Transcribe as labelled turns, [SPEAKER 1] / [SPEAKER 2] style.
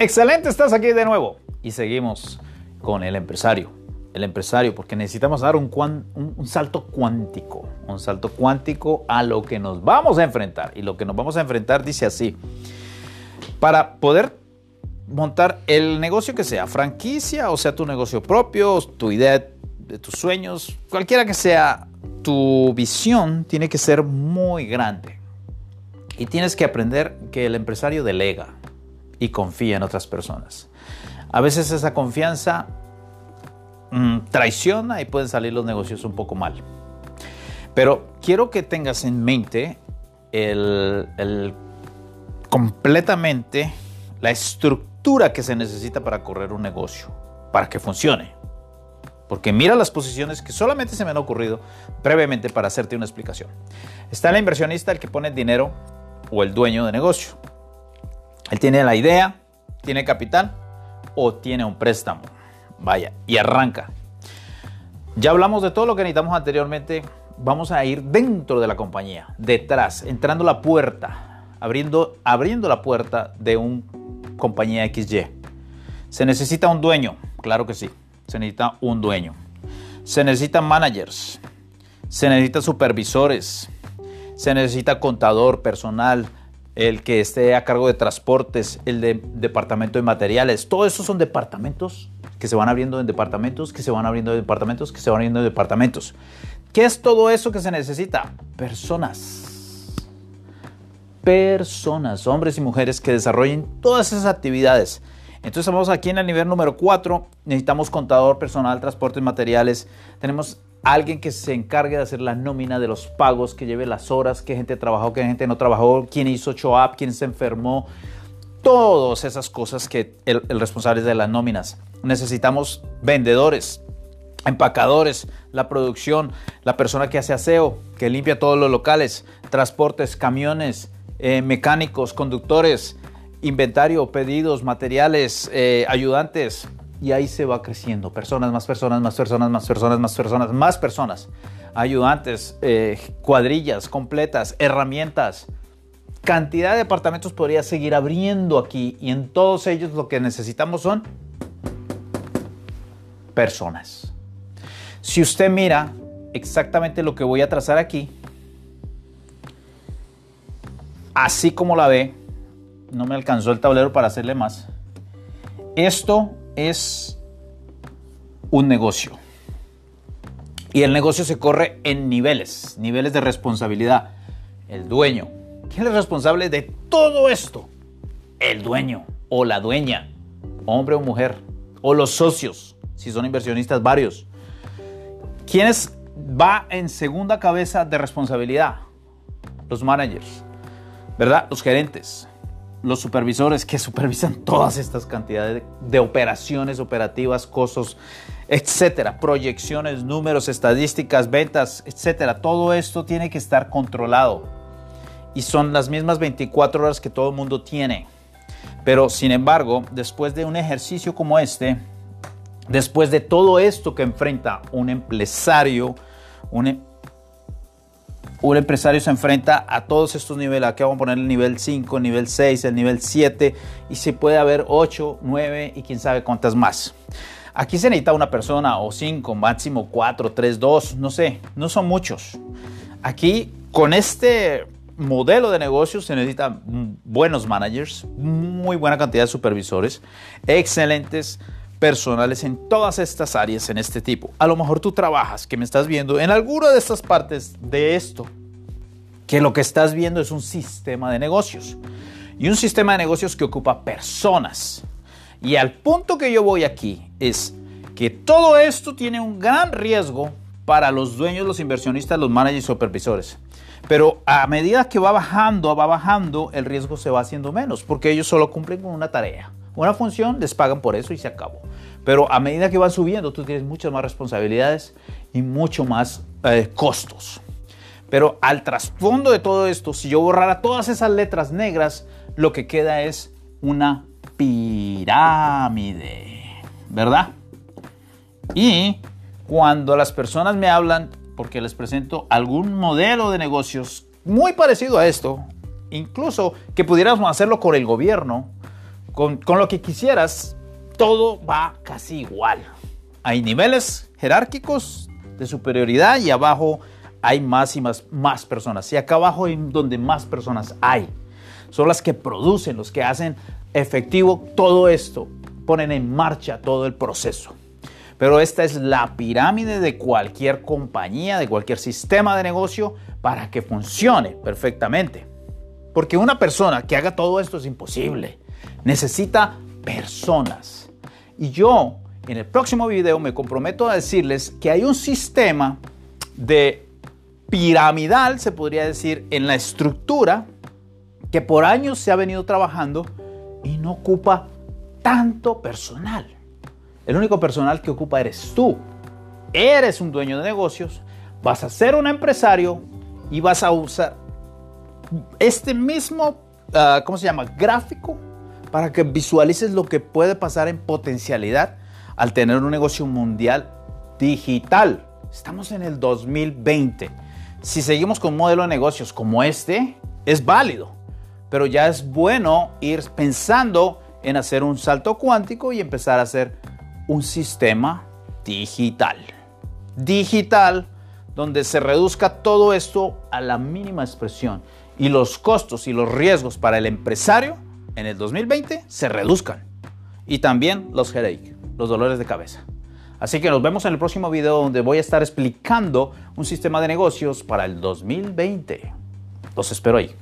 [SPEAKER 1] Excelente, estás aquí de nuevo. Y seguimos con el empresario. El empresario, porque necesitamos dar un, salto cuántico, un salto cuántico a lo que nos vamos a enfrentar. Y lo que nos vamos a enfrentar dice así, para poder montar el negocio que sea, franquicia o sea tu negocio propio, tu idea de tus sueños, cualquiera que sea tu visión, tiene que ser muy grande. Y tienes que aprender que el empresario delega y confía en otras personas. A veces esa confianza mm, traiciona y pueden salir los negocios un poco mal. Pero quiero que tengas en mente el, completamente la estructura que se necesita para correr un negocio, para que funcione. Porque mira las posiciones que solamente se me han ocurrido brevemente para hacerte una explicación. Está el inversionista, el que pone dinero o el dueño de negocio. Él tiene la idea, tiene capital o tiene un préstamo. Vaya, y arranca. Ya hablamos de todo lo que necesitamos anteriormente. Vamos a ir dentro de la compañía, detrás, entrando la puerta, abriendo, abriendo la puerta de una compañía XY. ¿Se necesita un dueño? Claro que sí, se necesita un dueño. Se necesitan managers, se necesitan supervisores, se necesita contador, personal, el que esté a cargo de transportes, el de departamento de materiales. Todos esos son departamentos que se van abriendo en departamentos, que se van abriendo en departamentos, que se van abriendo en departamentos. ¿Qué es todo eso que se necesita? Personas. Personas, hombres y mujeres que desarrollen todas esas actividades. Entonces estamos aquí en el nivel número 4. Necesitamos contador, personal, transportes, materiales. Tenemos alguien que se encargue de hacer la nómina de los pagos, que lleve las horas, qué gente trabajó, qué gente no trabajó, quién hizo show up, quién se enfermó, todas esas cosas que el, responsable de las nóminas. Necesitamos vendedores, empacadores, la producción, la persona que hace aseo, que limpia todos los locales, transportes, camiones, eh, mecánicos, conductores, inventario, pedidos, materiales, eh, ayudantes, y ahí se va creciendo. Personas, más personas, más personas, más personas, más personas, más personas. Ayudantes, eh, cuadrillas completas, herramientas. Cantidad de departamentos podría seguir abriendo aquí y en todos ellos lo que necesitamos son personas. Si usted mira exactamente lo que voy a trazar aquí, así como la ve, no me alcanzó el tablero para hacerle más. Esto es un negocio. Y el negocio se corre en niveles, niveles de responsabilidad. El dueño. ¿Quién es responsable de todo esto? El dueño o la dueña, hombre o mujer, o los socios, si son inversionistas varios. ¿Quién va en segunda cabeza de responsabilidad? Los managers, ¿verdad? Los gerentes, los supervisores que supervisan todas estas cantidades de, operaciones operativas, costos, etcétera, proyecciones, números, estadísticas, ventas, etcétera. Todo esto tiene que estar controlado y son las mismas 24 horas que todo el mundo tiene. Pero sin embargo, después de un ejercicio como este, después de todo esto que enfrenta un empresario, un un empresario se enfrenta a todos estos niveles. Aquí vamos a poner el nivel 5, el nivel 6, el nivel 7 y se puede haber 8, 9 y quién sabe cuántas más. Aquí se necesita una persona o 5, máximo 4, 3, 2, no sé, no son muchos. Aquí con este modelo de negocio se necesitan buenos managers, muy buena cantidad de supervisores, excelentes personales en todas estas áreas en este tipo. A lo mejor tú trabajas, que me estás viendo, en alguna de estas partes de esto, que lo que estás viendo es un sistema de negocios. Y un sistema de negocios que ocupa personas. Y al punto que yo voy aquí es que todo esto tiene un gran riesgo para los dueños, los inversionistas, los managers y supervisores. Pero a medida que va bajando, va bajando, el riesgo se va haciendo menos, porque ellos solo cumplen con una tarea. Una función, les pagan por eso y se acabó. Pero a medida que van subiendo, tú tienes muchas más responsabilidades y mucho más eh, costos. Pero al trasfondo de todo esto, si yo borrara todas esas letras negras, lo que queda es una pirámide, ¿verdad? Y cuando las personas me hablan, porque les presento algún modelo de negocios muy parecido a esto, incluso que pudiéramos hacerlo con el gobierno, con, lo que quisieras, todo va casi igual. Hay niveles jerárquicos de superioridad y abajo hay más y más, más personas. Y acá abajo hay donde más personas hay. Son las que producen, los que hacen efectivo todo esto, ponen en marcha todo el proceso. Pero esta es la pirámide de cualquier compañía, de cualquier sistema de negocio para que funcione perfectamente. Porque una persona que haga todo esto es imposible. Necesita personas. Y yo en el próximo video me comprometo a decirles que hay un sistema de piramidal, se podría decir, en la estructura que por años se ha venido trabajando y no ocupa tanto personal. El único personal que ocupa eres tú. Eres un dueño de negocios, vas a ser un empresario y vas a usar este mismo, ah, ¿cómo se llama? Gráfico para que visualices lo que puede pasar en potencialidad al tener un negocio mundial digital. Estamos en el 2020. Si seguimos con un modelo de negocios como este, es válido, pero ya es bueno ir pensando en hacer un salto cuántico y empezar a hacer un sistema digital. Digital, donde se reduzca todo esto a la mínima expresión y los costos y los riesgos para el empresario en el 2020 se reduzcan. Y también los headaches, los dolores de cabeza. Así que nos vemos en el próximo video donde voy a estar explicando un sistema de negocios para el 2020. Los espero ahí.